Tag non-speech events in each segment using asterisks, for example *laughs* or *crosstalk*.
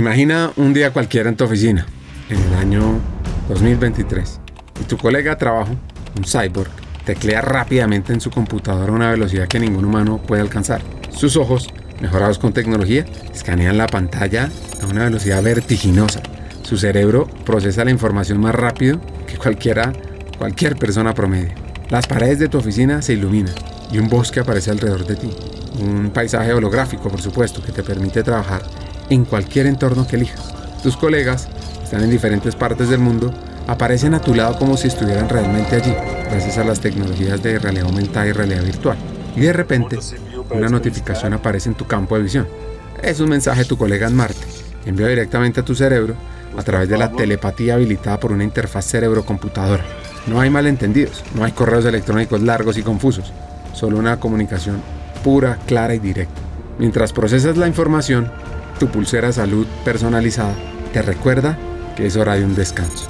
Imagina un día cualquiera en tu oficina, en el año 2023, y tu colega de trabajo, un cyborg, teclea rápidamente en su computadora a una velocidad que ningún humano puede alcanzar. Sus ojos, mejorados con tecnología, escanean la pantalla a una velocidad vertiginosa. Su cerebro procesa la información más rápido que cualquiera, cualquier persona promedio. Las paredes de tu oficina se iluminan y un bosque aparece alrededor de ti. Un paisaje holográfico, por supuesto, que te permite trabajar en cualquier entorno que elijas. Tus colegas están en diferentes partes del mundo, aparecen a tu lado como si estuvieran realmente allí, gracias a las tecnologías de realidad aumentada y realidad virtual. Y de repente, una notificación aparece en tu campo de visión. Es un mensaje de tu colega en Marte, enviado directamente a tu cerebro a través de la telepatía habilitada por una interfaz cerebro-computadora. No hay malentendidos, no hay correos electrónicos largos y confusos, solo una comunicación pura, clara y directa. Mientras procesas la información, tu pulsera salud personalizada te recuerda que es hora de un descanso.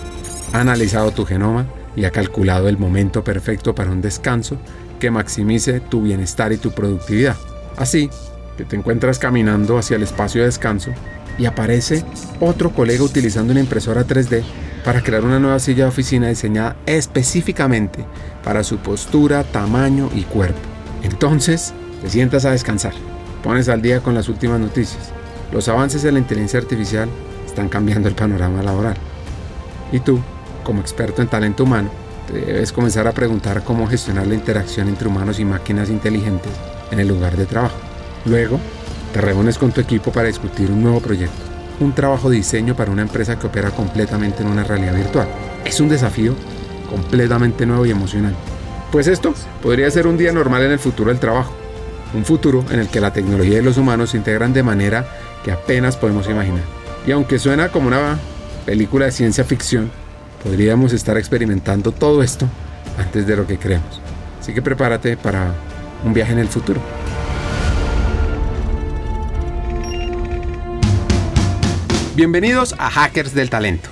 Ha analizado tu genoma y ha calculado el momento perfecto para un descanso que maximice tu bienestar y tu productividad. Así que te encuentras caminando hacia el espacio de descanso y aparece otro colega utilizando una impresora 3D para crear una nueva silla de oficina diseñada específicamente para su postura, tamaño y cuerpo. Entonces, te sientas a descansar, pones al día con las últimas noticias. Los avances de la inteligencia artificial están cambiando el panorama laboral. Y tú, como experto en talento humano, debes comenzar a preguntar cómo gestionar la interacción entre humanos y máquinas inteligentes en el lugar de trabajo. Luego, te reúnes con tu equipo para discutir un nuevo proyecto un trabajo de diseño para una empresa que opera completamente en una realidad virtual. Es un desafío completamente nuevo y emocionante. Pues esto podría ser un día normal en el futuro del trabajo. Un futuro en el que la tecnología y los humanos se integran de manera que apenas podemos imaginar. Y aunque suena como una película de ciencia ficción, podríamos estar experimentando todo esto antes de lo que creemos. Así que prepárate para un viaje en el futuro. Bienvenidos a Hackers del Talento,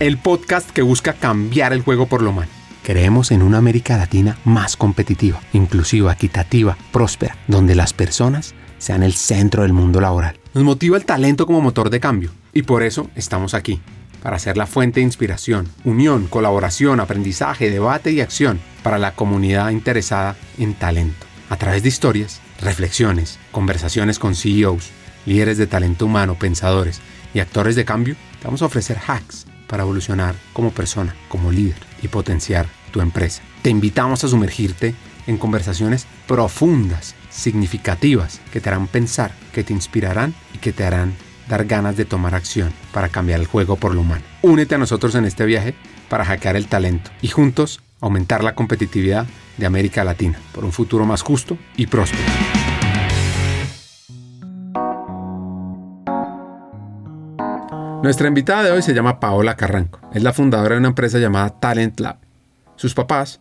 el podcast que busca cambiar el juego por lo malo. Creemos en una América Latina más competitiva, inclusiva, equitativa, próspera, donde las personas sean el centro del mundo laboral. Nos motiva el talento como motor de cambio y por eso estamos aquí, para ser la fuente de inspiración, unión, colaboración, aprendizaje, debate y acción para la comunidad interesada en talento. A través de historias, reflexiones, conversaciones con CEOs, líderes de talento humano, pensadores y actores de cambio, te vamos a ofrecer hacks para evolucionar como persona, como líder y potenciar tu empresa. Te invitamos a sumergirte en conversaciones profundas, significativas, que te harán pensar, que te inspirarán y que te harán dar ganas de tomar acción para cambiar el juego por lo humano. Únete a nosotros en este viaje para hackear el talento y juntos aumentar la competitividad de América Latina por un futuro más justo y próspero. Nuestra invitada de hoy se llama Paola Carranco. Es la fundadora de una empresa llamada Talent Lab. Sus papás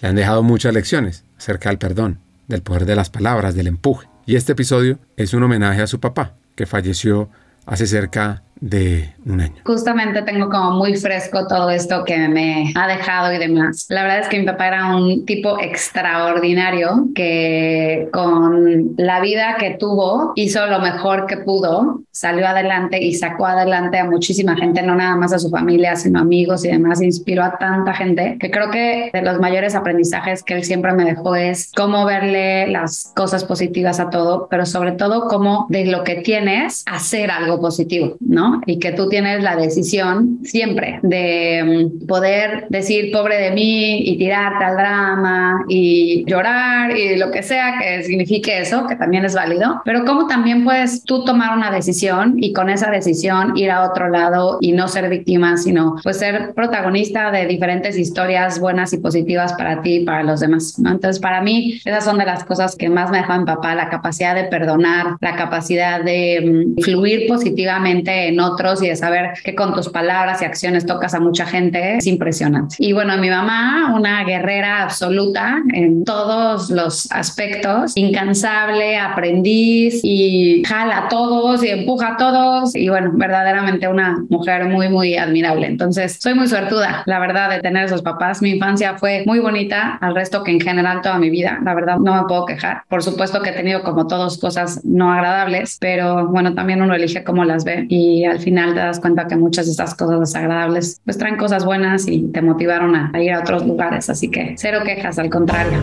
le han dejado muchas lecciones acerca del perdón, del poder de las palabras, del empuje. Y este episodio es un homenaje a su papá, que falleció hace cerca de un año. Justamente tengo como muy fresco todo esto que me ha dejado y demás. La verdad es que mi papá era un tipo extraordinario que con la vida que tuvo hizo lo mejor que pudo, salió adelante y sacó adelante a muchísima gente, no nada más a su familia, sino amigos y demás, inspiró a tanta gente que creo que de los mayores aprendizajes que él siempre me dejó es cómo verle las cosas positivas a todo, pero sobre todo cómo de lo que tienes hacer algo positivo, ¿no? Y que tú tienes la decisión siempre de mm, poder decir pobre de mí y tirarte al drama y llorar y lo que sea que signifique eso, que también es válido, pero cómo también puedes tú tomar una decisión y con esa decisión ir a otro lado y no ser víctima, sino pues ser protagonista de diferentes historias buenas y positivas para ti y para los demás, ¿no? Entonces, para mí, esas son de las cosas que más me dejan papá, la capacidad de perdonar, la capacidad de mm, fluir positivamente en otros y de saber que con tus palabras y acciones tocas a mucha gente es impresionante. Y bueno, mi mamá, una guerrera absoluta en todos los aspectos, incansable, aprendiz y jala a todos y empuja a todos y bueno, verdaderamente una mujer muy, muy admirable. Entonces, soy muy suertuda, la verdad, de tener esos papás. Mi infancia fue muy bonita, al resto que en general toda mi vida, la verdad, no me puedo quejar. Por supuesto que he tenido como todos cosas no agradables, pero bueno, también uno elige cómo las ve y al final te das cuenta que muchas de estas cosas desagradables pues traen cosas buenas y te motivaron a, ir a otros lugares. Así que cero quejas, al contrario.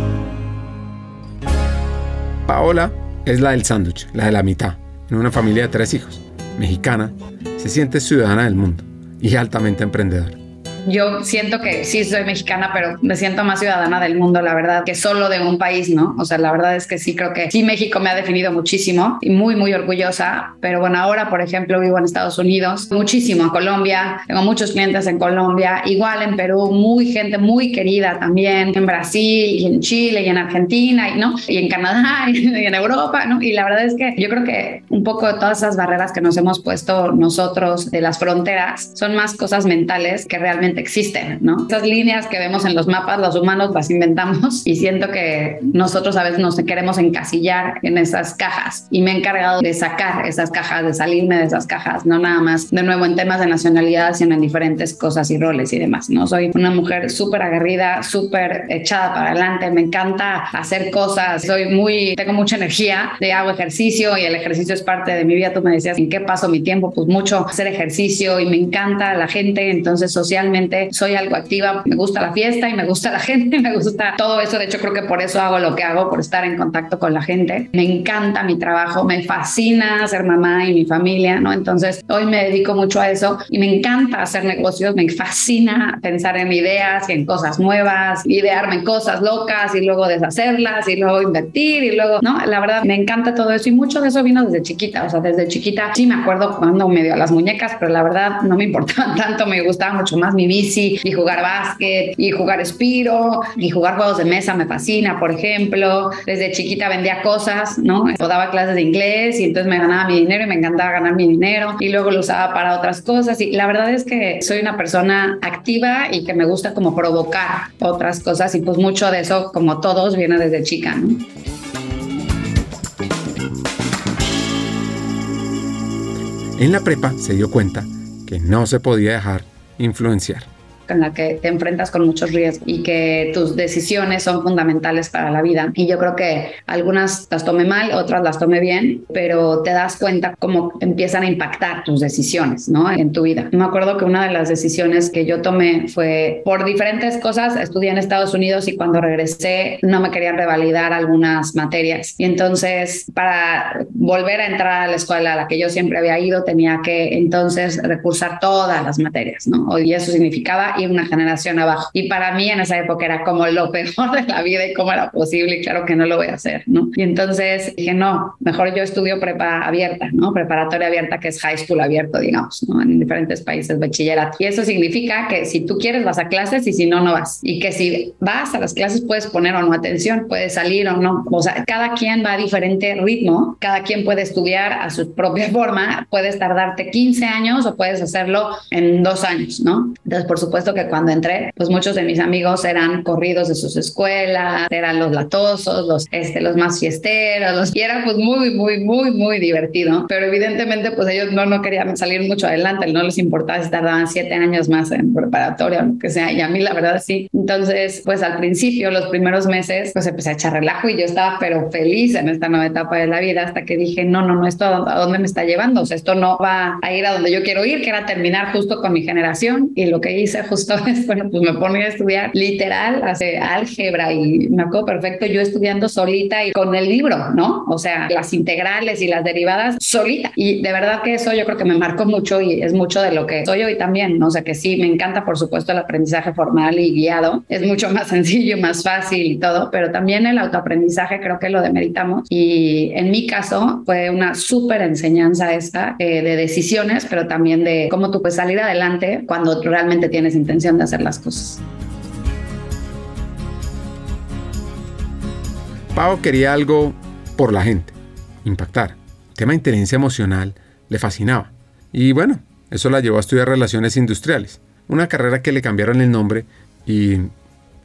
Paola es la del sándwich, la de la mitad, en una familia de tres hijos, mexicana, se siente ciudadana del mundo y altamente emprendedora yo siento que sí soy mexicana, pero me siento más ciudadana del mundo, la verdad, que solo de un país, ¿no? O sea, la verdad es que sí creo que sí México me ha definido muchísimo y muy, muy orgullosa. Pero bueno, ahora, por ejemplo, vivo en Estados Unidos, muchísimo en Colombia, tengo muchos clientes en Colombia, igual en Perú, muy gente muy querida también, en Brasil y en Chile y en Argentina, y, ¿no? Y en Canadá *laughs* y en Europa, ¿no? Y la verdad es que yo creo que un poco de todas esas barreras que nos hemos puesto nosotros de las fronteras son más cosas mentales que realmente existen, ¿no? Esas líneas que vemos en los mapas, los humanos las inventamos *laughs* y siento que nosotros a veces nos queremos encasillar en esas cajas y me he encargado de sacar esas cajas, de salirme de esas cajas, no nada más de nuevo en temas de nacionalidad, sino en diferentes cosas y roles y demás, ¿no? Soy una mujer súper aguerrida, súper echada para adelante, me encanta hacer cosas, soy muy, tengo mucha energía, de hago ejercicio y el ejercicio es parte de mi vida. Tú me decías, ¿en qué paso mi tiempo? Pues mucho hacer ejercicio y me encanta la gente, entonces socialmente soy algo activa, me gusta la fiesta y me gusta la *laughs* gente, me gusta todo eso. De hecho, creo que por eso hago lo que hago, por estar en contacto con la gente. Me encanta mi trabajo, me fascina ser mamá y mi familia, ¿no? Entonces, hoy me dedico mucho a eso y me encanta hacer negocios, me fascina pensar en ideas y en cosas nuevas, idearme cosas locas y luego deshacerlas y luego invertir y luego, ¿no? La verdad, me encanta todo eso y mucho de eso vino desde chiquita, o sea, desde chiquita sí me acuerdo jugando medio a las muñecas, pero la verdad no me importaba *laughs* tanto, me gustaba mucho más mi vida y jugar básquet y jugar espiro y jugar juegos de mesa me fascina, por ejemplo. Desde chiquita vendía cosas, ¿no? Daba clases de inglés y entonces me ganaba mi dinero y me encantaba ganar mi dinero y luego lo usaba para otras cosas. Y la verdad es que soy una persona activa y que me gusta como provocar otras cosas y pues mucho de eso, como todos, viene desde chica, ¿no? En la prepa se dio cuenta que no se podía dejar influenciar en la que te enfrentas con muchos riesgos y que tus decisiones son fundamentales para la vida. Y yo creo que algunas las tome mal, otras las tome bien, pero te das cuenta cómo empiezan a impactar tus decisiones, ¿no? En tu vida. Me acuerdo que una de las decisiones que yo tomé fue por diferentes cosas. Estudié en Estados Unidos y cuando regresé no me querían revalidar algunas materias. Y entonces, para volver a entrar a la escuela a la que yo siempre había ido, tenía que entonces recursar todas las materias, ¿no? Y eso significaba y una generación abajo. Y para mí en esa época era como lo peor de la vida y cómo era posible y claro que no lo voy a hacer, ¿no? Y entonces dije, no, mejor yo estudio prepa abierta, ¿no? Preparatoria abierta que es high school abierto, digamos, ¿no? En diferentes países, bachillerato. Y eso significa que si tú quieres vas a clases y si no, no vas. Y que si vas a las clases puedes poner o no atención, puedes salir o no. O sea, cada quien va a diferente ritmo, cada quien puede estudiar a su propia forma, puedes tardarte 15 años o puedes hacerlo en dos años, ¿no? Entonces, por supuesto, que cuando entré, pues muchos de mis amigos eran corridos de sus escuelas, eran los latosos, los, este, los más fiesteros, los, y era pues muy, muy, muy, muy divertido. Pero evidentemente, pues ellos no, no querían salir mucho adelante, no les importaba si tardaban siete años más en preparatoria lo que sea. Y a mí, la verdad, sí. Entonces, pues al principio, los primeros meses, pues empecé a echar relajo y yo estaba, pero feliz en esta nueva etapa de la vida hasta que dije, no, no, no, esto a dónde me está llevando. O sea, esto no va a ir a donde yo quiero ir, que era terminar justo con mi generación. Y lo que hice justo es, *laughs* bueno, pues me ponía a estudiar literal, hace álgebra y me acuerdo perfecto yo estudiando solita y con el libro, ¿no? O sea, las integrales y las derivadas solita. Y de verdad que eso yo creo que me marcó mucho y es mucho de lo que soy hoy también, ¿no? O sea, que sí, me encanta, por supuesto, el aprendizaje formal y guiado. Es mucho más *laughs* sencillo, más fácil y todo, pero también el autoaprendizaje creo que lo demeritamos. Y en mi caso fue una súper enseñanza esta eh, de decisiones, pero también de cómo tú puedes salir adelante cuando realmente tienes intención de hacer las cosas. Pau quería algo por la gente, impactar. El tema de inteligencia emocional le fascinaba. Y bueno, eso la llevó a estudiar relaciones industriales, una carrera que le cambiaron el nombre y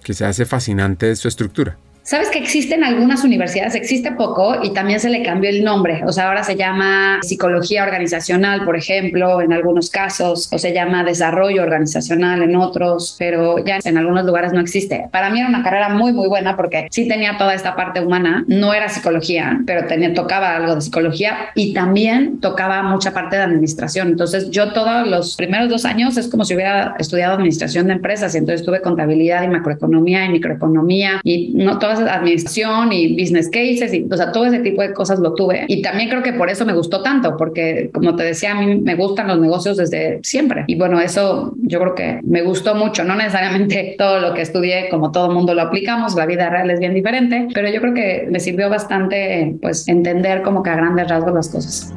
que se hace fascinante su estructura. Sabes que existen algunas universidades, existe poco y también se le cambió el nombre. O sea, ahora se llama psicología organizacional, por ejemplo, en algunos casos, o se llama desarrollo organizacional en otros, pero ya en algunos lugares no existe. Para mí era una carrera muy, muy buena porque sí tenía toda esta parte humana. No era psicología, pero tenía, tocaba algo de psicología y también tocaba mucha parte de administración. Entonces, yo todos los primeros dos años es como si hubiera estudiado administración de empresas y entonces tuve contabilidad y macroeconomía y microeconomía y no todo administración y business cases y, o sea, todo ese tipo de cosas lo tuve. Y también creo que por eso me gustó tanto, porque como te decía, a mí me gustan los negocios desde siempre. Y bueno, eso yo creo que me gustó mucho. No necesariamente *laughs* todo lo que estudié, como todo mundo lo aplicamos, la vida real es bien diferente, pero yo creo que me sirvió bastante, pues, entender como que a grandes rasgos las cosas.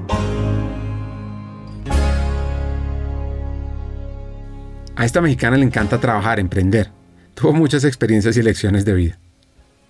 A esta mexicana le encanta trabajar, emprender. Tuvo muchas experiencias y lecciones de vida.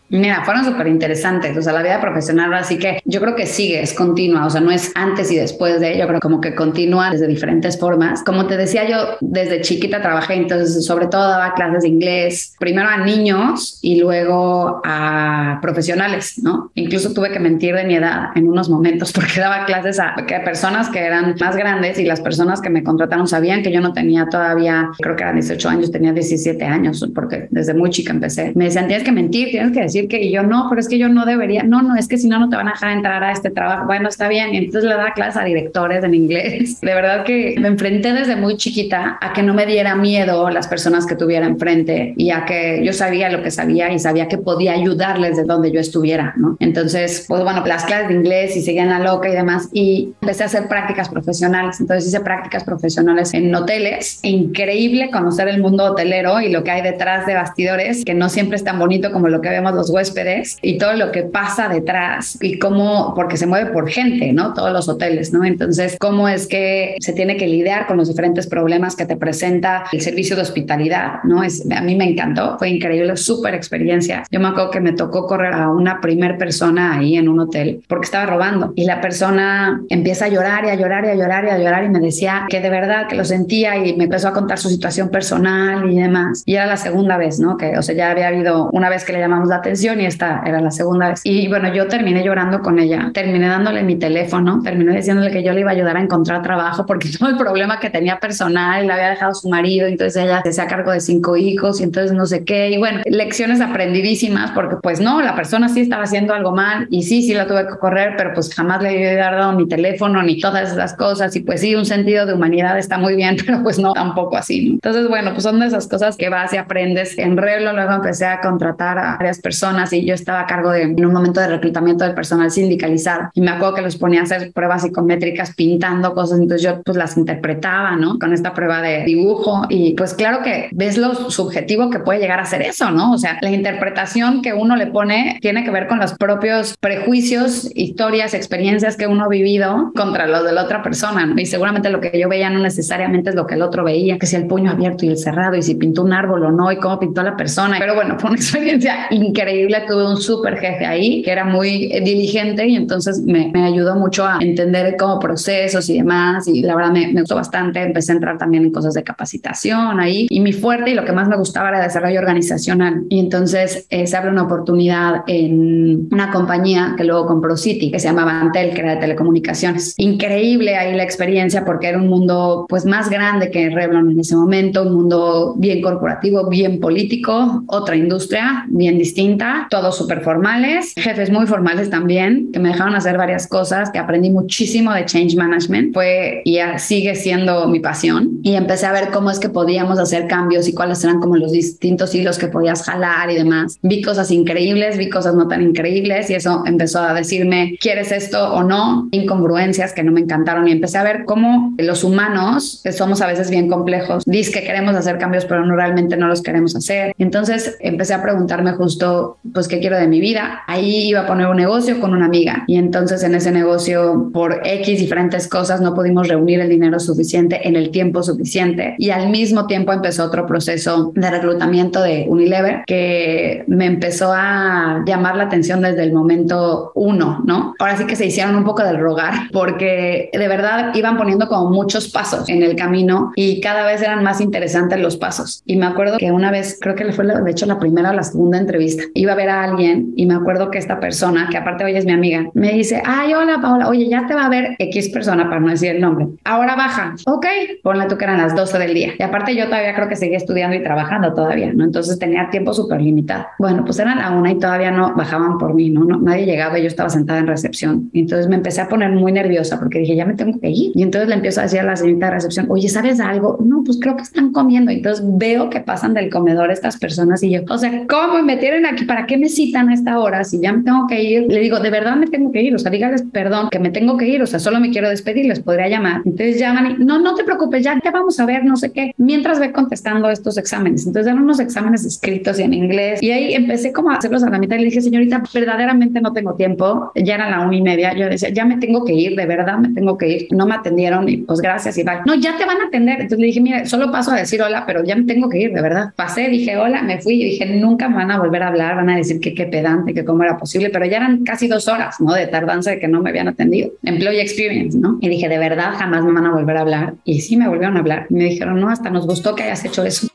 Mira, fueron súper interesantes. O sea, la vida profesional, así que yo creo que sigue, es continua. O sea, no es antes y después de ello, creo como que continúa desde diferentes formas. Como te decía, yo desde chiquita trabajé, entonces, sobre todo daba clases de inglés, primero a niños y luego a profesionales, ¿no? Incluso tuve que mentir de mi edad en unos momentos *laughs* porque daba clases a, a personas que eran más grandes y las personas que me contrataron sabían que yo no tenía todavía, creo que eran 18 años, tenía 17 años, porque desde muy chica empecé. Me decían, tienes que mentir, tienes que decir que yo no, pero es que yo no debería, no, no, es que si no, no te van a dejar entrar a este trabajo. Bueno, está bien. Y entonces le da clases a directores en inglés. *laughs* De verdad que me enfrenté desde muy chiquita a que no me diera miedo las personas que tuviera enfrente y a que yo sabía lo que sabía y sabía que podía ayudarles de donde yo estuviera, ¿no? Entonces, pues bueno, las clases de inglés y seguían la loca y demás y empecé a hacer prácticas profesionales. Entonces hice prácticas profesionales en hoteles. Increíble conocer el mundo hotelero y lo que hay detrás de bastidores, que no siempre es tan bonito como lo que vemos los huéspedes y todo lo que pasa detrás y cómo, porque se mueve por gente, ¿no? Todos los hoteles, ¿no? Entonces, cómo es que se tiene que lidiar con los diferentes problemas que te presenta el servicio de hospitalidad, ¿no? Es, a mí me encantó, fue increíble, súper experiencia. Yo me acuerdo que me tocó correr a una primer persona ahí en un hotel porque estaba robando y la persona empieza a llorar y a llorar y a llorar y a llorar y me decía que de verdad que lo sentía y me empezó a contar su situación personal y demás. Y era la segunda vez, ¿no? Que, o sea, ya había habido una vez que le llamamos la atención y esta era la segunda vez. Y bueno, yo terminé llorando con ella, terminé dándole mi teléfono, terminé diciéndole que yo le iba a ayudar a encontrar trabajo porque *laughs* todo el problema que tenía personal, le había dejado su marido, entonces ella se hacía cargo de cinco hijos y entonces no sé qué. Y bueno, lecciones aprendidísimas porque pues no, la persona sí estaba haciendo algo mal y sí, sí la tuve que correr, pero pues jamás le había dado mi teléfono ni todas esas cosas. Y pues sí, un sentido de humanidad está muy bien, *laughs* pero pues no, tampoco así. Entonces, bueno, pues son de esas cosas que vas y aprendes. En Relo luego empecé a contratar a varias personas y yo estaba a cargo de en un momento de reclutamiento del personal sindicalizado y me acuerdo que los ponía a hacer pruebas psicométricas pintando cosas, entonces yo pues las interpretaba, ¿no? Con esta prueba de dibujo y pues claro que ves lo subjetivo que puede llegar a ser eso, ¿no? O sea, la interpretación que uno le pone tiene que ver con los propios prejuicios, historias, experiencias que uno ha vivido contra los de la otra persona, ¿no? Y seguramente lo que yo veía no necesariamente es lo que el otro veía, que si el puño abierto y el cerrado y si pintó un árbol o no y cómo pintó la persona. Pero bueno, fue una *laughs* experiencia increíble tuve un súper jefe ahí que era muy diligente y entonces me, me, ayudó mucho a entender cómo procesos y demás y la verdad me, me, gustó bastante. Empecé a entrar también en cosas de capacitación ahí y mi fuerte y lo que más me gustaba era desarrollo organizacional y entonces eh, se abre una oportunidad en una compañía que luego compró City que se llamaba Antel que era de telecomunicaciones. Increíble ahí la experiencia porque era un mundo pues más grande que Revlon en ese momento, un mundo bien corporativo, bien político, otra industria bien distinta todos súper formales, jefes muy formales también, que me dejaron hacer varias cosas, que aprendí muchísimo de change management, fue y sigue siendo mi pasión. Y empecé a ver cómo es que podíamos hacer cambios y cuáles eran como los distintos hilos que podías jalar y demás. Vi cosas increíbles, vi cosas no tan increíbles y eso empezó a decirme, ¿quieres esto o no? Incongruencias que no me encantaron y empecé a ver cómo los humanos somos a veces bien complejos. Dice que queremos hacer cambios, pero no realmente no los queremos hacer. Entonces empecé a preguntarme justo pues, qué quiero de mi vida. Ahí iba a poner un negocio con una amiga y entonces en ese negocio, por X diferentes cosas, no pudimos reunir el dinero suficiente en el tiempo suficiente y al mismo tiempo empezó otro proceso de reclutamiento de Unilever que me empezó a llamar la atención desde el momento uno, ¿no? Ahora sí que se hicieron un poco del rogar porque de verdad iban poniendo como muchos pasos en el camino y cada vez eran más interesantes los pasos. Y me acuerdo que una vez, creo que fue de hecho la primera o la segunda entrevista, y iba a ver a alguien y me acuerdo que esta persona, que aparte hoy es mi amiga, me dice, ay, hola Paola, oye, ya te va a ver X persona para no decir el nombre. Ahora baja. Ok, ponle tú que eran las 12 del día. Y aparte yo todavía creo que seguía estudiando y trabajando todavía, ¿no? Entonces tenía tiempo súper limitado. Bueno, pues eran la una y todavía no bajaban por mí, ¿no? ¿no? Nadie llegaba y yo estaba sentada en recepción. Entonces me empecé a poner muy nerviosa porque dije, ya me tengo que ir. Y entonces le empiezo a decir a la señorita de recepción, oye, ¿sabes algo? No, pues creo que están comiendo. Y entonces veo que pasan del comedor estas personas y yo, o sea, ¿cómo me tienen aquí? ¿Para qué me citan a esta hora? Si ya me tengo que ir, le digo, de verdad me tengo que ir. O sea, dígales, perdón, que me tengo que ir. O sea, solo me quiero despedir, les podría llamar. Entonces llaman y, no, no te preocupes, ya te vamos a ver, no sé qué. Mientras ve contestando estos exámenes. Entonces eran unos exámenes escritos y en inglés. Y ahí empecé como a hacerlos a la mitad y le dije, señorita, verdaderamente no tengo tiempo. Ya era la una y media. Yo decía, ya me tengo que ir, de verdad me tengo que ir. No me atendieron y pues gracias y bye. No, ya te van a atender. Entonces le dije, mire, solo paso a decir hola, pero ya me tengo que ir, de verdad. Pasé, dije hola, me fui y dije, nunca me van a volver a hablar, van a decir que qué pedante, que cómo era posible, pero ya eran casi dos horas, ¿no? De tardanza de que no me habían atendido. Employee experience, ¿no? Y dije, de verdad, jamás me van a volver a hablar. Y sí me volvieron a hablar. me dijeron, no, hasta nos gustó que hayas hecho eso.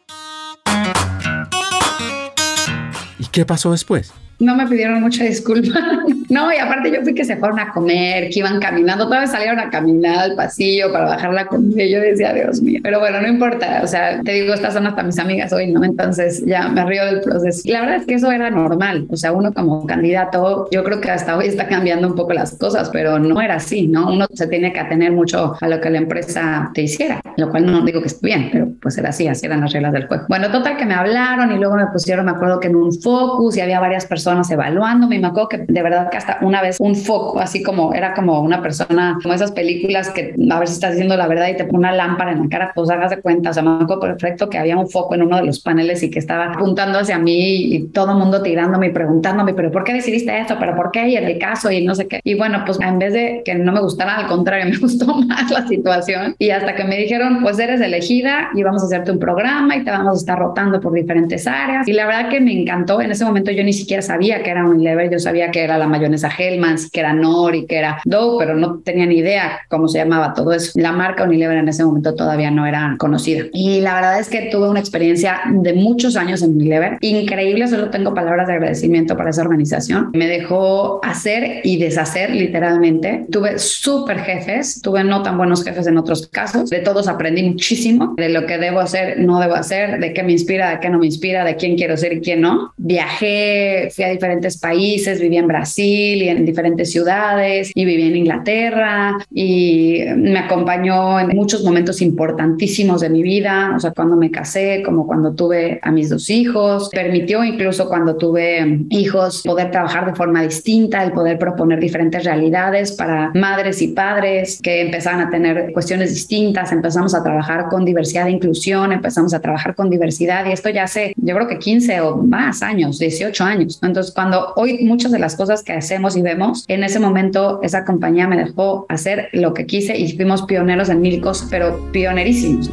¿Y qué pasó después? No me pidieron mucha disculpa. *laughs* no, y aparte yo fui que se fueron a comer, que iban caminando, vez salieron a caminar al pasillo para bajar la comida. Yo decía, Dios mío, pero bueno, no importa. O sea, te digo, estas son hasta mis amigas hoy, ¿no? Entonces ya me río del proceso. La verdad es que eso era normal. O sea, uno como candidato, yo creo que hasta hoy está cambiando un poco las cosas, pero no era así, ¿no? Uno se tiene que atener mucho a lo que la empresa te hiciera, lo cual no digo que esté bien, pero pues era así, así eran las reglas del juego. Bueno, total que me hablaron y luego me pusieron, me acuerdo que en un focus y había varias personas evaluándome. Me acuerdo que de verdad que hasta una vez un foco, así como era como una persona, como esas películas que a ver si estás diciendo la verdad y te pone una lámpara en la cara, pues hagas de cuenta. O sea, me acuerdo perfecto que había un foco en uno de los paneles y que estaba apuntando hacia mí y todo el mundo tirándome y preguntándome, pero ¿por qué decidiste esto? ¿Pero por qué? Y en el caso y no sé qué. Y bueno, pues en vez de que no me gustara, al contrario, *laughs* me gustó más la situación. Y hasta que me dijeron, pues eres elegida y vamos a hacerte un programa y te vamos a estar rotando por diferentes áreas. Y la verdad que me encantó. En ese momento yo ni siquiera sabía sabía que era Unilever, yo sabía que era la mayonesa Hellmann's, que era Nori, que era Dough, pero no tenía ni idea cómo se llamaba todo eso. La marca Unilever en ese momento todavía no era conocida. Y la verdad es que tuve una experiencia de muchos años en Unilever, increíble, solo tengo palabras de agradecimiento para esa organización. Me dejó hacer y deshacer literalmente. Tuve súper jefes, tuve no tan buenos jefes en otros casos. De todos aprendí muchísimo de lo que debo hacer, no debo hacer, de qué me inspira, de qué no me inspira, de quién quiero ser y quién no. Viajé, fui a diferentes países, viví en Brasil y en diferentes ciudades y viví en Inglaterra y me acompañó en muchos momentos importantísimos de mi vida, o sea, cuando me casé, como cuando tuve a mis dos hijos, permitió incluso cuando tuve hijos poder trabajar de forma distinta, el poder proponer diferentes realidades para madres y padres que empezaban a tener cuestiones distintas, empezamos a trabajar con diversidad e inclusión, empezamos a trabajar con diversidad y esto ya hace, yo creo que 15 o más años, 18 años. Entonces, cuando hoy muchas de las cosas que hacemos y vemos, en ese momento esa compañía me dejó hacer lo que quise y fuimos pioneros en mil cosas, pero pionerísimos.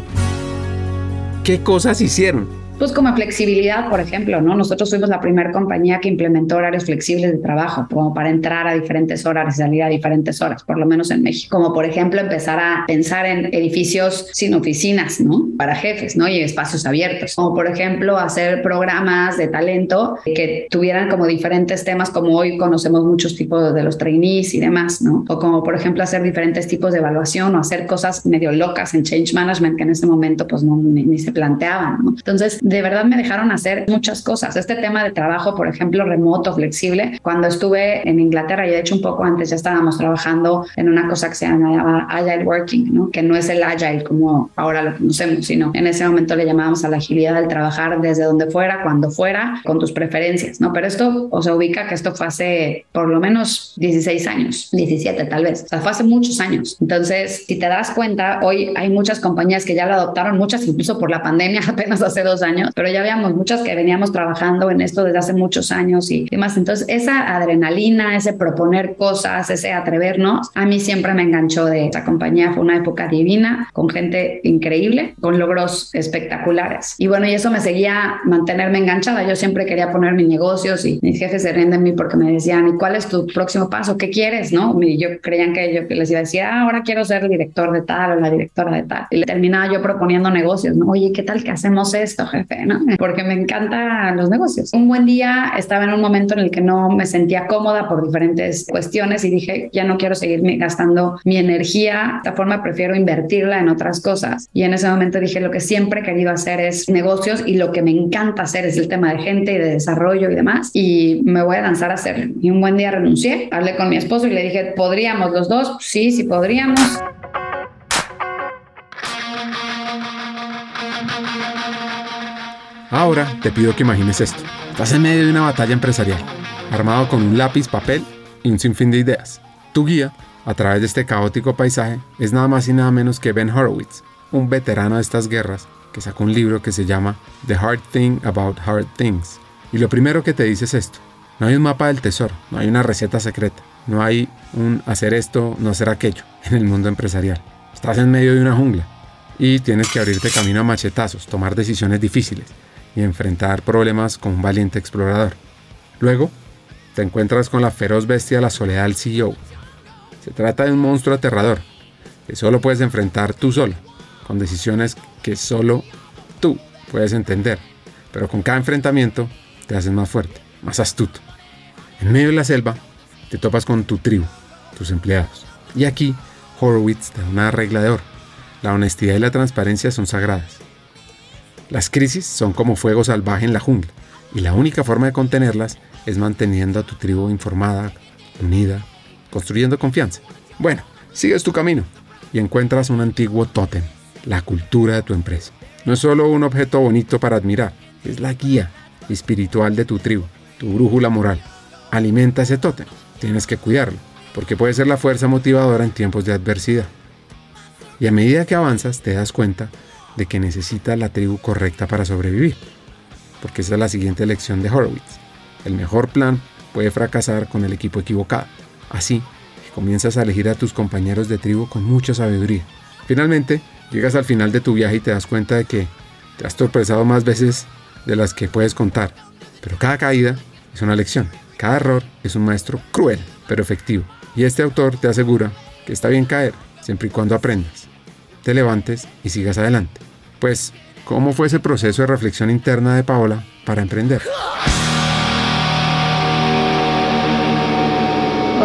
¿Qué cosas hicieron? Pues como flexibilidad, por ejemplo, ¿no? Nosotros fuimos la primera compañía que implementó horarios flexibles de trabajo, como para entrar a diferentes horas y salir a diferentes horas, por lo menos en México. Como por ejemplo empezar a pensar en edificios sin oficinas, ¿no? Para jefes, ¿no? Y espacios abiertos. Como por ejemplo hacer programas de talento que tuvieran como diferentes temas, como hoy conocemos muchos tipos de los trainees y demás, ¿no? O como por ejemplo hacer diferentes tipos de evaluación o hacer cosas medio locas en change management que en ese momento pues no ni, ni se planteaban, ¿no? Entonces, de verdad me dejaron hacer muchas cosas. Este tema de trabajo, por ejemplo, remoto, flexible, cuando estuve en Inglaterra, y de hecho un poco antes ya estábamos trabajando en una cosa que se llama Agile Working, ¿no? que no es el Agile como ahora lo conocemos, sino en ese momento le llamábamos a la agilidad del trabajar desde donde fuera, cuando fuera, con tus preferencias, ¿no? Pero esto, o se ubica que esto fue hace por lo menos 16 años, 17 tal vez, o sea, fue hace muchos años. Entonces, si te das cuenta, hoy hay muchas compañías que ya lo adoptaron, muchas incluso por la pandemia *laughs* apenas hace dos años, pero ya habíamos muchas que veníamos trabajando en esto desde hace muchos años y demás. Entonces, esa adrenalina, ese proponer cosas, ese atrevernos, a mí siempre me enganchó de esa compañía. Fue una época divina, con gente increíble, con logros espectaculares. Y bueno, y eso me seguía mantenerme enganchada. Yo siempre quería poner mis negocios y mis jefes se ríen de mí porque me decían, ¿y cuál es tu próximo paso? ¿Qué quieres? ¿No? Y yo creían que yo les iba a decir, ah, ahora quiero ser el director de tal o la directora de tal. Y le terminaba yo proponiendo negocios, ¿no? Oye, ¿qué tal que hacemos esto, jefe? ¿No? Porque me encantan los negocios. Un buen día estaba en un momento en el que no me sentía cómoda por diferentes cuestiones y dije, ya no quiero seguir gastando mi energía. De esta forma prefiero invertirla en otras cosas. Y en ese momento dije, lo que siempre he querido hacer es negocios y lo que me encanta hacer es el tema de gente y de desarrollo y demás. Y me voy a lanzar a hacerlo. Y un buen día renuncié, hablé con mi esposo y le dije, ¿podríamos los dos? Sí, sí podríamos. Ahora te pido que imagines esto. Estás en medio de una batalla empresarial, armado con un lápiz, papel y un sinfín de ideas. Tu guía, a través de este caótico paisaje, es nada más y nada menos que Ben Horowitz, un veterano de estas guerras que sacó un libro que se llama The Hard Thing About Hard Things. Y lo primero que te dice es esto. No hay un mapa del tesoro, no hay una receta secreta, no hay un hacer esto, no hacer aquello en el mundo empresarial. Estás en medio de una jungla y tienes que abrirte camino a machetazos, tomar decisiones difíciles y enfrentar problemas con un valiente explorador. Luego, te encuentras con la feroz bestia de la soledad del CEO. Se trata de un monstruo aterrador que solo puedes enfrentar tú solo, con decisiones que solo tú puedes entender, pero con cada enfrentamiento te haces más fuerte, más astuto. En medio de la selva, te topas con tu tribu, tus empleados. Y aquí, Horowitz te da una regla de oro. La honestidad y la transparencia son sagradas. Las crisis son como fuego salvaje en la jungla y la única forma de contenerlas es manteniendo a tu tribu informada, unida, construyendo confianza. Bueno, sigues tu camino y encuentras un antiguo tótem, la cultura de tu empresa. No es solo un objeto bonito para admirar, es la guía espiritual de tu tribu, tu brújula moral. Alimenta ese tótem, tienes que cuidarlo, porque puede ser la fuerza motivadora en tiempos de adversidad. Y a medida que avanzas te das cuenta de que necesita la tribu correcta para sobrevivir. Porque esa es la siguiente lección de Horowitz. El mejor plan puede fracasar con el equipo equivocado. Así comienzas a elegir a tus compañeros de tribu con mucha sabiduría. Finalmente, llegas al final de tu viaje y te das cuenta de que te has tropezado más veces de las que puedes contar. Pero cada caída es una lección. Cada error es un maestro cruel, pero efectivo. Y este autor te asegura que está bien caer, siempre y cuando aprendas, te levantes y sigas adelante. Pues, ¿cómo fue ese proceso de reflexión interna de Paola para emprender?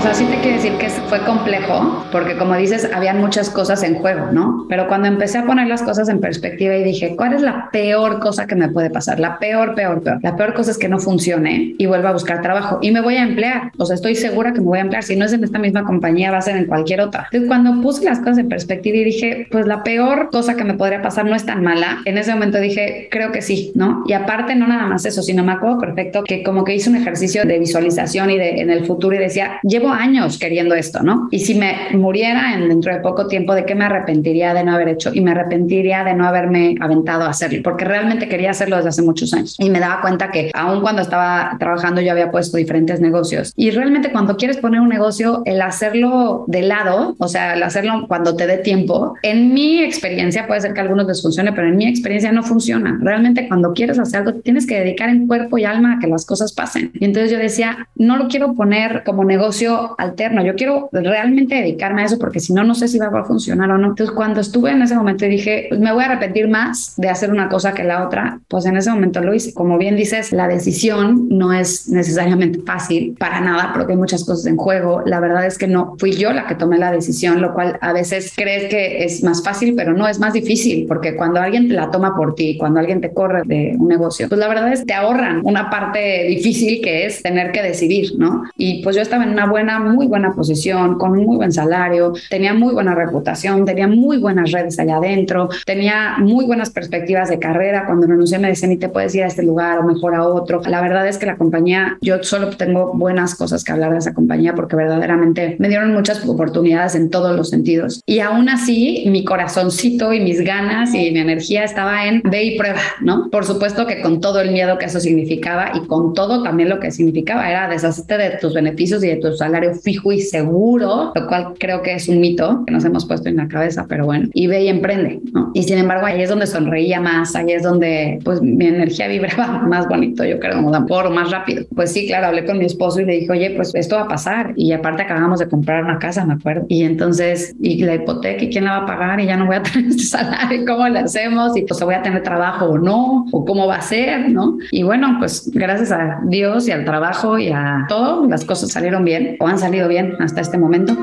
Sea, sí te quiero decir que fue complejo, porque como dices, habían muchas cosas en juego, ¿no? Pero cuando empecé a poner las cosas en perspectiva y dije, ¿cuál es la peor cosa que me puede pasar? La peor, peor, peor. La peor cosa es que no funcione y vuelva a buscar trabajo y me voy a emplear. O sea, estoy segura que me voy a emplear. Si no es en esta misma compañía, va a ser en cualquier otra. Entonces, cuando puse las cosas en perspectiva y dije, pues la peor cosa que me podría pasar no es tan mala, en ese momento dije, creo que sí, ¿no? Y aparte, no nada más eso, sino me acuerdo perfecto que como que hice un ejercicio de visualización y de en el futuro y decía, llevo años queriendo esto, ¿no? Y si me muriera en dentro de poco tiempo, ¿de qué me arrepentiría de no haber hecho? Y me arrepentiría de no haberme aventado a hacerlo, porque realmente quería hacerlo desde hace muchos años. Y me daba cuenta que aun cuando estaba trabajando yo había puesto diferentes negocios. Y realmente cuando quieres poner un negocio, el hacerlo de lado, o sea, el hacerlo cuando te dé tiempo, en mi experiencia puede ser que a algunos les funcione, pero en mi experiencia no funciona. Realmente cuando quieres hacer algo, tienes que dedicar en cuerpo y alma a que las cosas pasen. Y entonces yo decía, no lo quiero poner como negocio alterno, yo quiero realmente dedicarme a eso porque si no, no sé si va a funcionar o no. Entonces, cuando estuve en ese momento y dije, pues me voy a arrepentir más de hacer una cosa que la otra, pues en ese momento lo hice. Como bien dices, la decisión no es necesariamente fácil para nada porque hay muchas cosas en juego. La verdad es que no fui yo la que tomé la decisión, lo cual a veces crees que es más fácil, pero no es más difícil porque cuando alguien te la toma por ti, cuando alguien te corre de un negocio, pues la verdad es que te ahorran una parte difícil que es tener que decidir, ¿no? Y pues yo estaba en una buena, muy buena posición, con muy buen salario, tenía muy buena reputación, tenía muy buenas redes allá adentro, tenía muy buenas perspectivas de carrera. Cuando renuncié me decían, y te puedes ir a este lugar o mejor a otro. La verdad es que la compañía, yo solo tengo buenas cosas que hablar de esa compañía porque verdaderamente me dieron muchas oportunidades en todos los sentidos. Y aún así, mi corazoncito y mis ganas y mi energía estaba en ve y prueba, ¿no? Por supuesto que con todo el miedo que eso significaba y con todo también lo que significaba era deshacerte de tus beneficios y de tu salario salario fijo y seguro, lo cual creo que es un mito que nos hemos puesto en la cabeza, pero bueno, y ve y emprende, ¿no? Y sin embargo, ahí es donde sonreía más, ahí es donde pues mi energía *laughs* vibraba más bonito, yo creo, por más rápido. Pues sí, claro, hablé con mi esposo y le dije, oye, pues esto va a pasar. Y aparte acabamos de comprar una casa, me acuerdo. Y entonces, y la hipoteca, ¿y quién la va a pagar? Y ya no voy a *laughs* tener este salario, ¿cómo le hacemos? Y pues voy a tener trabajo o no, o cómo va a ser, ¿no? Y bueno, pues gracias a Dios y al trabajo y a todo, las cosas salieron bien o han salido bien hasta este momento.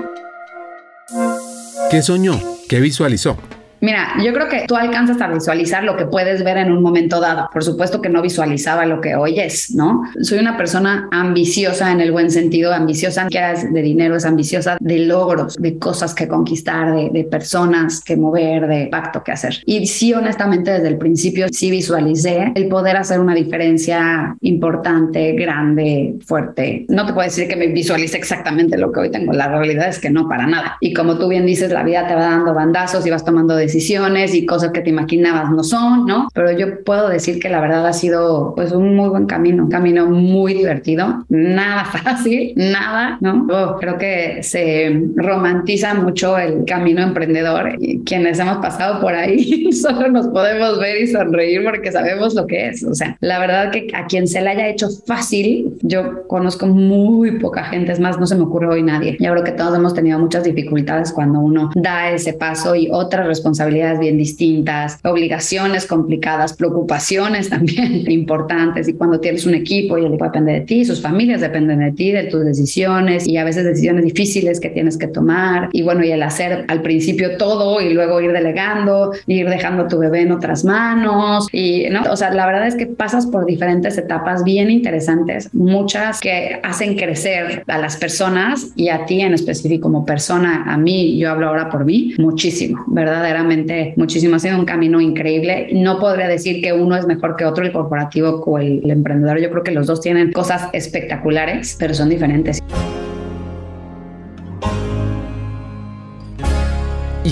¿Qué soñó? ¿Qué visualizó? Mira, yo creo que tú alcanzas a visualizar lo que puedes ver en un momento dado. Por supuesto que no visualizaba lo que oyes, ¿no? Soy una persona ambiciosa en el buen sentido, ambiciosa que es de dinero, es ambiciosa de logros, de cosas que conquistar, de, de, personas que mover, de pacto que hacer. Y sí, honestamente, desde el principio sí visualicé el poder hacer una diferencia importante, grande, fuerte. No te puedo decir que me visualice exactamente lo que hoy tengo. La realidad es que no para nada. Y como tú bien dices, la vida te va dando bandazos y vas tomando decisiones decisiones y cosas que te imaginabas no son, ¿no? Pero yo puedo decir que la verdad ha sido pues un muy buen camino, un camino muy divertido, nada *laughs* fácil, nada, ¿no? creo que se romantiza mucho el camino emprendedor y quienes hemos pasado por ahí *laughs* solo nos podemos ver y sonreír porque sabemos lo que es. O sea, la verdad que a quien se le haya hecho fácil, yo conozco muy poca gente, es más, no se me ocurre hoy nadie. Yo creo que todos hemos tenido muchas dificultades cuando uno da ese paso y otras responsabilidades responsabilidades bien distintas, obligaciones complicadas, preocupaciones también *laughs* importantes. Y cuando tienes un equipo y el equipo depende de ti, sus familias dependen de ti, de tus decisiones y a veces decisiones difíciles que tienes que tomar. Y bueno, y el hacer al principio todo y luego ir delegando, ir dejando tu bebé en otras manos. Y, ¿no? O sea, la verdad es que pasas por diferentes etapas bien interesantes, muchas que hacen crecer a las personas y a ti en específico como persona, a mí, yo hablo ahora por mí, muchísimo, verdaderamente muchísimo. Ha sido un camino increíble. No podría decir que uno es mejor que otro, el corporativo o el, emprendedor. Yo creo que los dos tienen cosas espectaculares, pero son diferentes.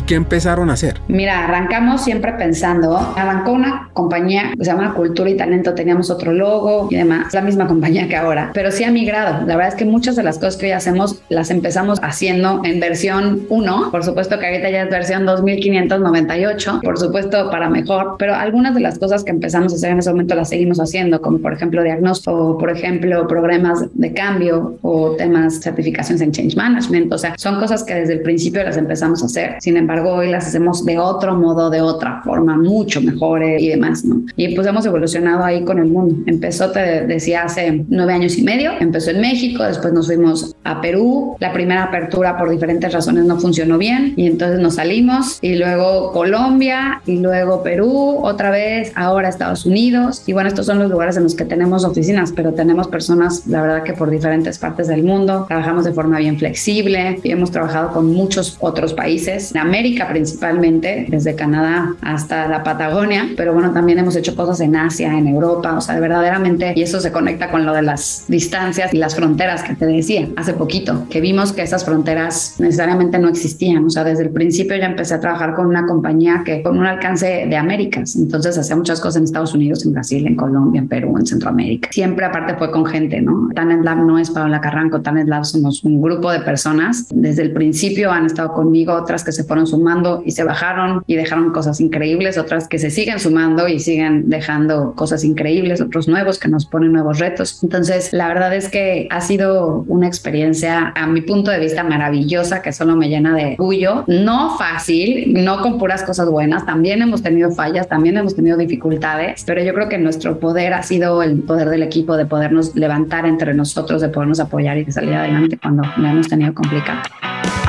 Qué empezaron a hacer? Mira, arrancamos siempre pensando, arrancó una compañía que se llama Cultura y Talento, teníamos otro logo y demás, la misma compañía que ahora, pero sí ha migrado. La verdad es que muchas de las cosas que hoy hacemos las empezamos haciendo en versión 1, por supuesto que ahorita ya es versión 2598, por supuesto para mejor, pero algunas de las cosas que empezamos a hacer en ese momento las seguimos haciendo, como por ejemplo diagnóstico, por ejemplo programas de cambio o temas certificaciones en change management, o sea, son cosas que desde el principio las empezamos a hacer. Sin embargo, embargo hoy las hacemos de otro modo, de otra forma, mucho mejores y demás, ¿no? Y pues hemos evolucionado ahí con el mundo. Empezó, te decía, hace nueve años y medio, empezó en México, después nos fuimos a Perú, la primera apertura por diferentes razones no funcionó bien y entonces nos salimos y luego Colombia y luego Perú, otra vez, ahora Estados Unidos y bueno, estos son los lugares en los que tenemos oficinas, pero tenemos personas, la verdad que por diferentes partes del mundo, trabajamos de forma bien flexible y hemos trabajado con muchos otros países. En América principalmente, desde Canadá hasta la Patagonia, pero bueno, también hemos hecho cosas en Asia, en Europa, o sea, verdaderamente, y eso se conecta con lo de las distancias y las fronteras que te decía hace poquito, que vimos que esas fronteras necesariamente no existían, o sea, desde el principio ya empecé a trabajar con una compañía que con un alcance de Américas, entonces hacía muchas cosas en Estados Unidos, en Brasil, en Colombia, en Perú, en Centroamérica. Siempre aparte fue con gente, ¿no? Talent Lab no es Paola Carranco, Talent Lab somos un grupo de personas, desde el principio han estado conmigo, otras que se fueron sumando y se bajaron y dejaron cosas increíbles, otras que se siguen sumando y siguen dejando cosas increíbles, otros nuevos que nos ponen nuevos retos. Entonces, la verdad es que ha sido una experiencia, a mi punto de vista, maravillosa, que solo me llena de orgullo. No fácil, no con puras cosas buenas, también hemos tenido fallas, también hemos tenido dificultades, pero yo creo que nuestro poder ha sido el poder del equipo, de podernos levantar entre nosotros, de podernos apoyar y de salir adelante cuando lo hemos tenido complicado.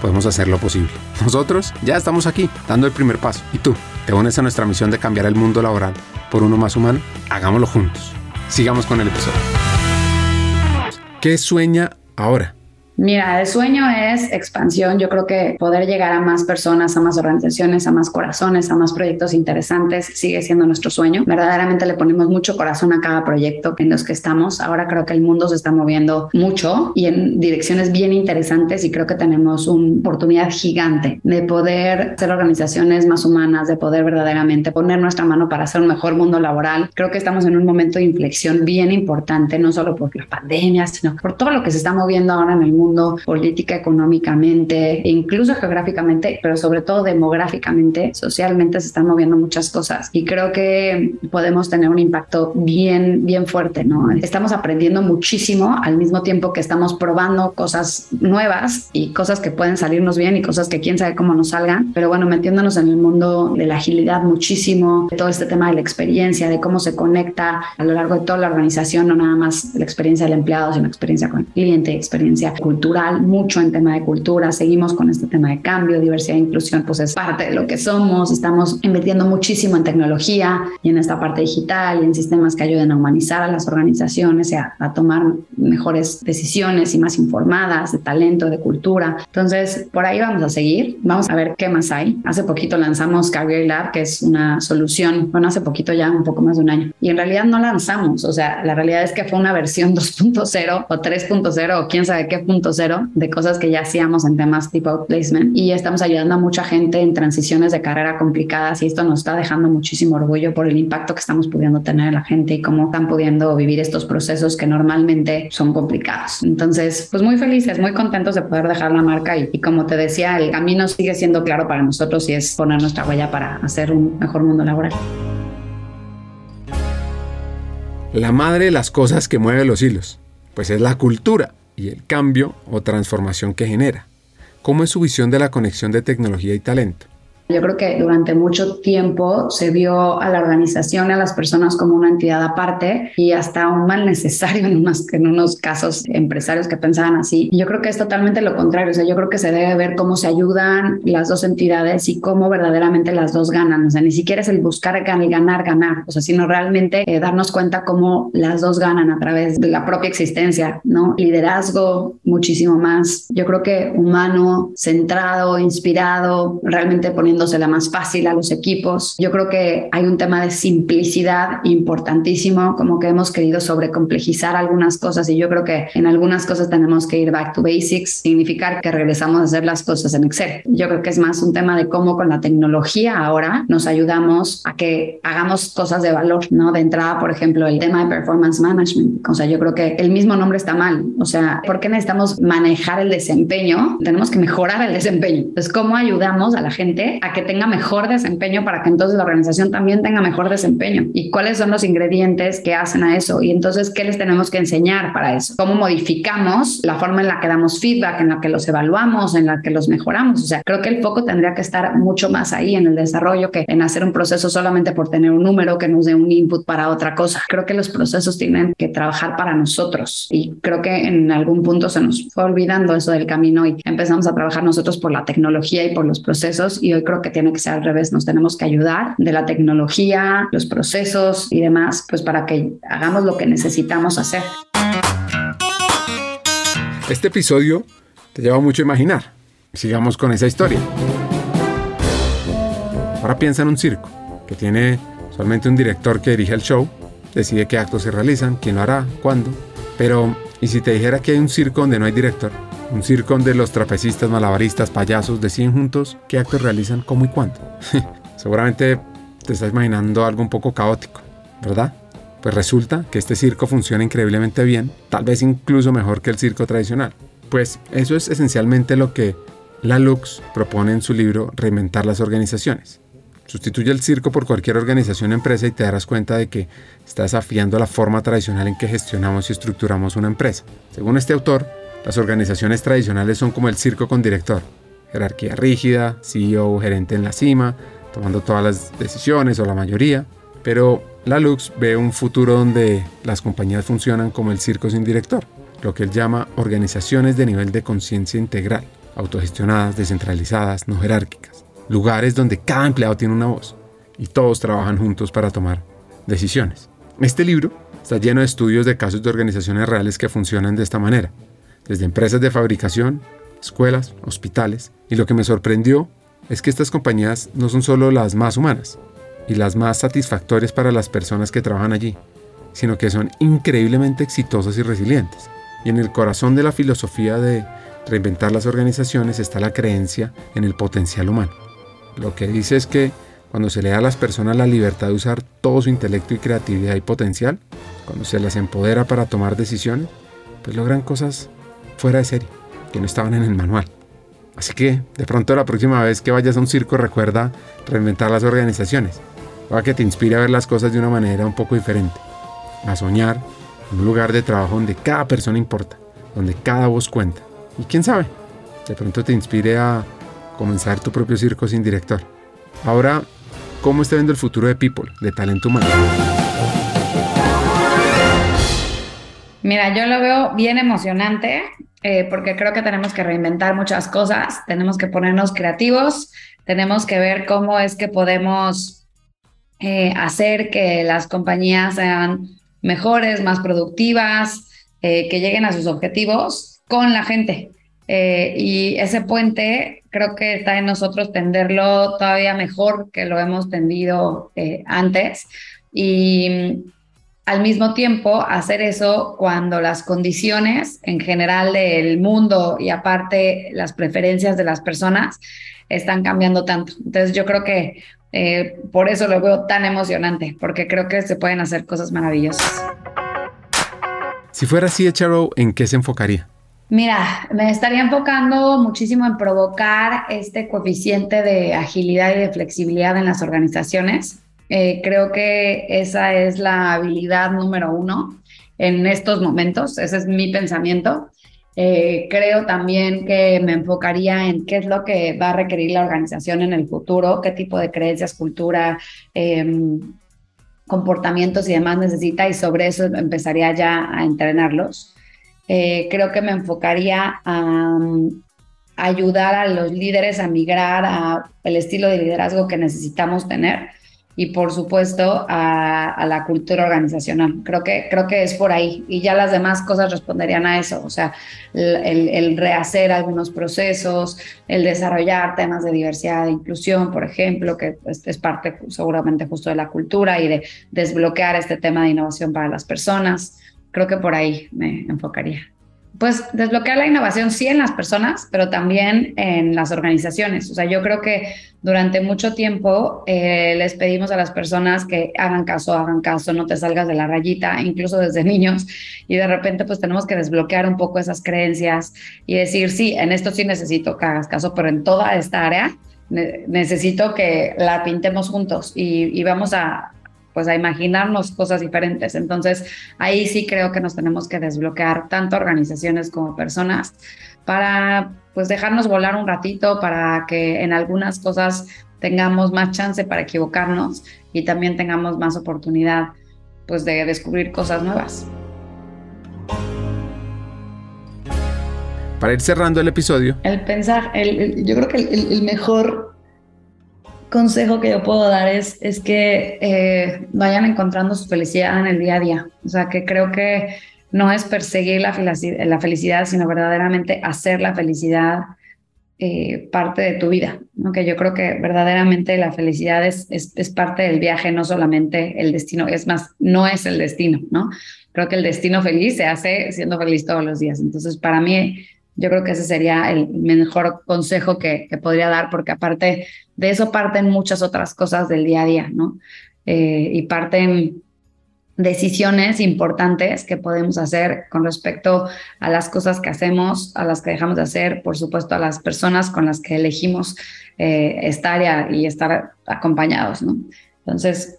podemos hacerlo posible. Nosotros ya estamos aquí, dando el primer paso. ¿Y tú? ¿Te unes a nuestra misión de cambiar el mundo laboral por uno más humano? Hagámoslo juntos. Sigamos con el episodio. ¿Qué sueña ahora? Mira, el sueño es expansión. Yo creo que poder llegar a más personas, a más organizaciones, a más corazones, a más proyectos interesantes sigue siendo nuestro sueño. Verdaderamente le ponemos mucho corazón a cada proyecto en los que estamos. Ahora creo que el mundo se está moviendo mucho y en direcciones bien interesantes y creo que tenemos una oportunidad gigante de poder ser organizaciones más humanas, de poder verdaderamente poner nuestra mano para hacer un mejor mundo laboral. Creo que estamos en un momento de inflexión bien importante, no solo por la pandemia, sino por todo lo que se está moviendo ahora en el mundo política, económicamente, incluso geográficamente, pero sobre todo demográficamente, socialmente se están moviendo muchas cosas. Y creo que podemos tener un impacto bien, bien fuerte, ¿no? Estamos aprendiendo muchísimo al mismo tiempo que estamos probando cosas nuevas y cosas que pueden salirnos bien y cosas que quién sabe cómo nos salgan, pero bueno, metiéndonos en el mundo de la agilidad muchísimo, de todo este tema de la experiencia, de cómo se conecta a lo largo de toda la organización, no nada más la experiencia del empleado, sino experiencia con el cliente, experiencia cultural cultural, mucho en tema de cultura, seguimos con este tema de cambio, diversidad e inclusión, pues es parte de lo que somos, estamos invirtiendo muchísimo en tecnología y en esta parte digital y en sistemas que ayuden a humanizar a las organizaciones y a, tomar mejores decisiones y más informadas de talento, de cultura. Entonces, por ahí vamos a seguir, vamos a ver qué más hay. Hace poquito lanzamos Career Lab, que es una solución, bueno, hace poquito ya, un poco más de un año, y en realidad no lanzamos, o sea, la realidad es que fue una versión *laughs* 2.0 o 3.0 o quién sabe qué punto cero de cosas que ya hacíamos en temas tipo outplacement y estamos ayudando a mucha gente en transiciones de carrera complicadas y esto nos está dejando muchísimo orgullo por el impacto que estamos pudiendo tener en la gente y cómo están pudiendo vivir estos procesos que normalmente son complicados. Entonces, pues muy felices, muy contentos de poder dejar la marca y, y como te decía, el camino sigue siendo claro para nosotros y es poner nuestra huella para hacer un mejor mundo laboral. La madre de las cosas que mueve los hilos, pues es la cultura y el cambio o transformación que genera. ¿Cómo es su visión de la conexión de tecnología y talento? Yo creo que durante mucho tiempo se vio a la organización, a las personas como una entidad aparte y hasta un mal necesario *laughs* en unos, en unos casos empresarios que pensaban así. yo creo que es totalmente lo contrario. O sea, yo creo que se debe ver cómo se ayudan las dos entidades y cómo verdaderamente las dos ganan. O sea, ni siquiera es el buscar ganar, ganar, ganar. O sea, sino realmente eh, darnos cuenta cómo las dos ganan a través de la propia existencia, ¿no? Liderazgo muchísimo más. Yo creo que humano, centrado, inspirado, realmente poniendo la más fácil a los equipos. Yo creo que hay un tema de simplicidad importantísimo, como que hemos querido sobrecomplejizar algunas cosas y yo creo que en algunas cosas tenemos que ir back to basics, significar que regresamos a hacer las cosas en Excel. Yo creo que es más un tema de cómo con la tecnología ahora nos ayudamos a que hagamos cosas de valor, ¿no? De entrada, por ejemplo, el tema de performance management. O sea, yo creo que el mismo nombre está mal. O sea, ¿por qué necesitamos manejar el desempeño? Tenemos que mejorar el desempeño. Entonces, ¿cómo ayudamos a la gente a que tenga mejor desempeño para que entonces la organización también tenga mejor desempeño. ¿Y cuáles son los ingredientes que hacen a eso? Y entonces, ¿qué les tenemos que enseñar para eso? ¿Cómo modificamos la forma en la que damos feedback, en la que los evaluamos, en la que los mejoramos? O sea, creo que el foco tendría que estar mucho más ahí en el desarrollo que en hacer un proceso solamente por tener un número que nos dé un input para otra cosa. Creo que los procesos tienen que trabajar para nosotros y creo que en algún punto se nos fue olvidando eso del camino y empezamos a trabajar nosotros por la tecnología y por los procesos y hoy creo que tiene que ser al revés. Nos tenemos que ayudar de la tecnología, los procesos y demás, pues para que hagamos lo que necesitamos hacer. Este episodio te lleva mucho a imaginar. Sigamos con esa historia. Ahora piensa en un circo que tiene solamente un director que dirige el show, decide qué actos se realizan, quién lo hará, cuándo. Pero, ¿y si te dijera que hay un circo donde no hay director? Un circo donde los trapecistas, malabaristas, payasos deciden juntos qué actos realizan, cómo y cuándo. *laughs* Seguramente te estás imaginando algo un poco caótico, ¿verdad? Pues resulta que este circo funciona increíblemente bien, tal vez incluso mejor que el circo tradicional. Pues eso es esencialmente lo que la Lux propone en su libro Reinventar las organizaciones. Sustituye el circo por cualquier organización o empresa y te darás cuenta de que está desafiando la forma tradicional en que gestionamos y estructuramos una empresa. Según este autor, las organizaciones tradicionales son como el circo con director. Jerarquía rígida, CEO gerente en la cima, tomando todas las decisiones o la mayoría, pero la Lux ve un futuro donde las compañías funcionan como el circo sin director, lo que él llama organizaciones de nivel de conciencia integral, autogestionadas, descentralizadas, no jerárquicas, lugares donde cada empleado tiene una voz y todos trabajan juntos para tomar decisiones. Este libro está lleno de estudios de casos de organizaciones reales que funcionan de esta manera, desde empresas de fabricación, escuelas, hospitales, y lo que me sorprendió es que estas compañías no son solo las más humanas y las más satisfactorias para las personas que trabajan allí, sino que son increíblemente exitosas y resilientes. Y en el corazón de la filosofía de reinventar las organizaciones está la creencia en el potencial humano. Lo que dice es que cuando se le da a las personas la libertad de usar todo su intelecto y creatividad y potencial, cuando se las empodera para tomar decisiones, pues logran cosas fuera de serie, que no estaban en el manual. Así que de pronto la próxima vez que vayas a un circo recuerda reinventar las organizaciones, para que te inspire a ver las cosas de una manera un poco diferente, a soñar en un lugar de trabajo donde cada persona importa, donde cada voz cuenta. Y quién sabe, de pronto te inspire a comenzar tu propio circo sin director. Ahora, ¿cómo está viendo el futuro de People, de talento humano? Mira, yo lo veo bien emocionante eh, porque creo que tenemos que reinventar muchas cosas, tenemos que ponernos creativos, tenemos que ver cómo es que podemos eh, hacer que las compañías sean mejores, más productivas, eh, que lleguen a sus objetivos con la gente. y ese puente creo que está en nosotros tenderlo todavía mejor que lo hemos tendido antes. Y al mismo tiempo hacer eso cuando las condiciones en general del mundo y aparte las preferencias de las personas están cambiando tanto. Entonces yo creo que eh, por eso lo veo tan emocionante, porque creo que se pueden hacer cosas maravillosas. Si fuera así, Charo, ¿en qué se enfocaría? Mira, me estaría enfocando muchísimo en provocar este coeficiente de agilidad y de flexibilidad en las organizaciones eh, creo que esa es la habilidad número uno en estos momentos, ese es mi pensamiento. Eh, creo también que me enfocaría en qué es lo que va a requerir la organización en el futuro, qué tipo de creencias, cultura, em, comportamientos y demás necesita y sobre eso empezaría ya a entrenarlos. Eh, creo que me enfocaría a, mm, ayudar a los líderes a migrar a el estilo de liderazgo que necesitamos tener y por supuesto a, la cultura organizacional. Creo que, creo que es por ahí y ya las demás cosas responderían a eso, o sea, el, rehacer algunos procesos, el desarrollar temas de diversidad e inclusión, por ejemplo, que es, es parte seguramente justo de la cultura y de desbloquear este tema de innovación para las personas. Creo que por ahí me enfocaría pues desbloquear la innovación sí en las personas, pero también en las organizaciones. O sea, yo creo que durante mucho tiempo eh, les pedimos a las personas que hagan caso, hagan caso, no te salgas de la rayita, incluso desde *laughs* niños, y de repente pues tenemos que desbloquear un poco esas creencias y decir, sí, en esto sí necesito que hagas caso, pero en toda esta área necesito que la pintemos juntos y vamos a, pues a imaginarnos cosas diferentes. Entonces, ahí sí creo que nos tenemos que desbloquear tanto organizaciones como personas para pues dejarnos volar un ratito para que en algunas cosas tengamos más chance para equivocarnos y también tengamos más oportunidad pues de descubrir cosas nuevas. Para ir cerrando el episodio. El pensar, yo creo que el mejor consejo que yo puedo dar es, es que eh, vayan encontrando su felicidad en el día a día. O sea, que creo que no es perseguir la, felicidad, la felicidad sino verdaderamente hacer la felicidad eh, parte de tu vida. ¿no? Que yo creo que verdaderamente la felicidad es, es, es, parte del viaje, no solamente el destino. Es más, no es el destino, ¿no? Creo que el destino feliz se hace siendo feliz todos los días. Entonces, para mí, yo creo que ese sería el mejor consejo que, podría dar, porque aparte de eso parten muchas otras cosas del día a día, ¿no? Eh, y parten decisiones importantes que podemos hacer con respecto a las cosas que hacemos, a las que dejamos de hacer, por supuesto a las personas con las que elegimos eh, estar y, estar acompañados, ¿no? Entonces,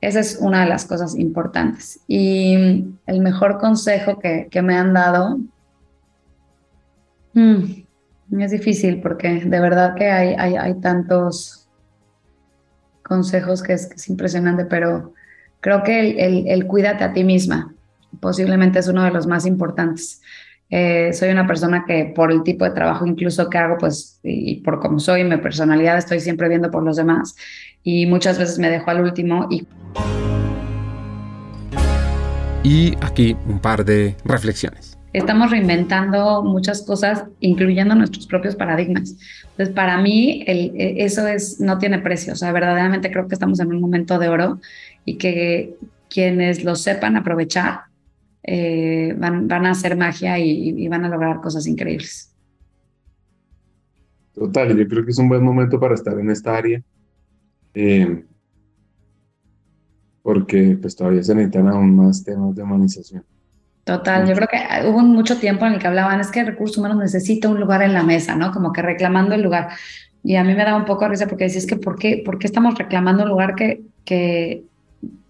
esa es una de las cosas importantes. Y el mejor consejo que, que me han dado Mm, es difícil porque de verdad que hay, hay, hay tantos, consejos que es, impresionante, pero creo que el, el, cuídate a ti misma posiblemente es uno de los más importantes. Eh, soy una persona que por el tipo de trabajo incluso que hago, pues, y por cómo soy, mi personalidad, estoy siempre viendo por los demás y muchas veces me dejo al último y... Y aquí un par de reflexiones. Estamos reinventando muchas cosas, incluyendo nuestros propios paradigmas. Entonces, para mí, e, eso es, no tiene precio. O sea, verdaderamente creo que estamos en un momento de oro y que quienes lo sepan aprovechar eh, van, van, a hacer magia y, van a lograr cosas increíbles. Total, yo creo que es un buen momento para estar en esta área. Eh, porque pues todavía se necesitan aún más temas de humanización. Total, yo creo que hubo mucho tiempo en el que hablaban, es que el recurso humano necesita un lugar en la mesa, ¿no? Como que reclamando el lugar. Y a mí me da un poco de risa porque decís que ¿por qué, ¿por qué estamos reclamando un lugar que, que,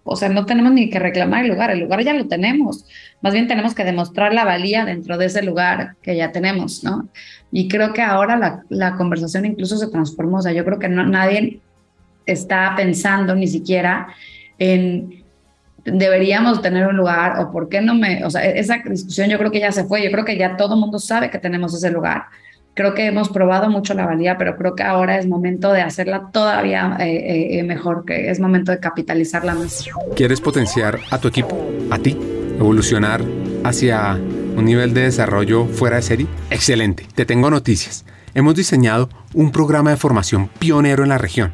o sea, no tenemos ni que reclamar el lugar, el lugar ya lo tenemos. Más bien tenemos que demostrar la valía dentro de ese lugar que ya tenemos, ¿no? Y creo que ahora la, la conversación incluso se transformó, o sea, yo creo que no, nadie está pensando ni siquiera en deberíamos tener un lugar o por qué no me, o sea, esa discusión yo creo que ya se fue, yo creo que ya todo el mundo sabe que tenemos ese lugar. Creo que hemos probado mucho la valía, pero creo que ahora es momento de hacerla todavía eh, eh, mejor, que es momento de capitalizarla más. ¿Quieres potenciar a tu equipo, a ti, evolucionar hacia un nivel de desarrollo fuera de serie? Excelente, te tengo noticias. Hemos diseñado un programa de formación pionero en la región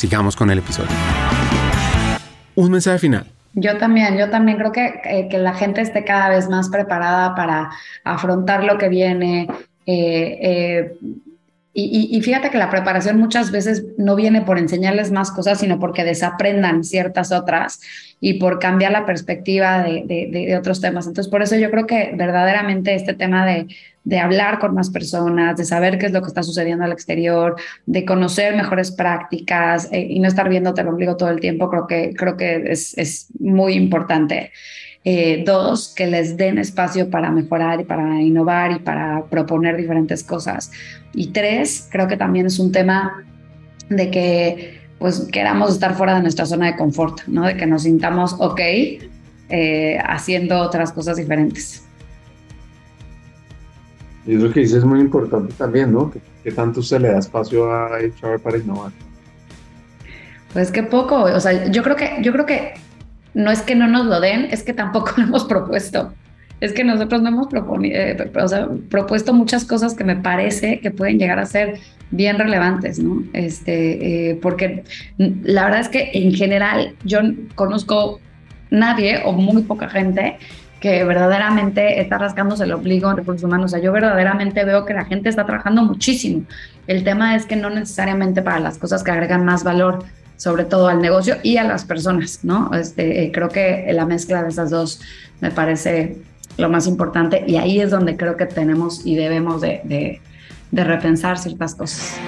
Sigamos con el episodio. Un mensaje final. Yo también, yo también creo que, que la gente esté cada vez más preparada para afrontar lo que viene. Eh, eh, y, fíjate que la preparación muchas veces no viene por enseñarles más cosas, sino porque desaprendan ciertas otras y por cambiar la perspectiva de, de, otros temas. Entonces, por eso yo creo que verdaderamente este tema de, de hablar con más personas, de saber qué es lo que está sucediendo al exterior, de conocer mejores prácticas eh, y no estar viéndote el ombligo todo el tiempo, creo que, creo que es, es muy importante. Eh, dos, que les den espacio para mejorar y para innovar y para proponer diferentes cosas. Y tres, creo que también es un tema de que pues queramos estar fuera de nuestra zona de confort, ¿no? De que nos sintamos ok eh, haciendo otras cosas diferentes. Y eso que dices es muy importante también, ¿no? ¿Qué, tanto se le da espacio a HR para innovar? Pues que poco, o sea, yo creo que, yo creo que no es que no nos lo den, es que tampoco *laughs* lo hemos propuesto. Es que nosotros no hemos eh, propuesto muchas cosas que me parece que pueden llegar a ser bien relevantes, ¿no? Este, eh, porque la verdad es que en general yo conozco nadie o muy poca gente que verdaderamente está rascándose el obligo en recursos humanos. O sea, yo verdaderamente veo que la gente está trabajando muchísimo. El tema es que no necesariamente para las cosas que agregan más valor, sobre todo al negocio y a las personas, ¿no? Este, eh, creo que la mezcla de esas dos me parece lo más importante y ahí es donde creo que tenemos y debemos de, de repensar ciertas cosas.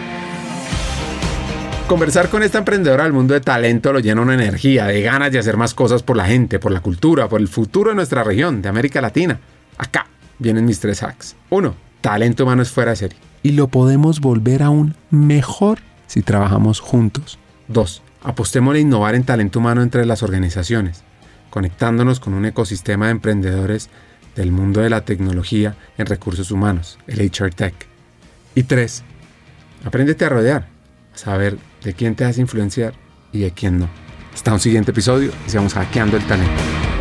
Conversar con esta emprendedora del mundo de talento lo llena una energía, de ganas de hacer más cosas por la gente, por la cultura, por el futuro de nuestra región, de América Latina. Acá vienen mis tres hacks. Uno, talento humano es fuera de serie. Y lo podemos volver aún mejor si trabajamos juntos. Dos, apostemos a innovar en talento humano entre las organizaciones, conectándonos con un ecosistema de emprendedores del mundo de la tecnología en recursos humanos, el HR Tech. Y tres, apréndete a rodear, a saber de quién te hace influenciar y de quién no. Hasta un siguiente episodio y sigamos hackeando el talento.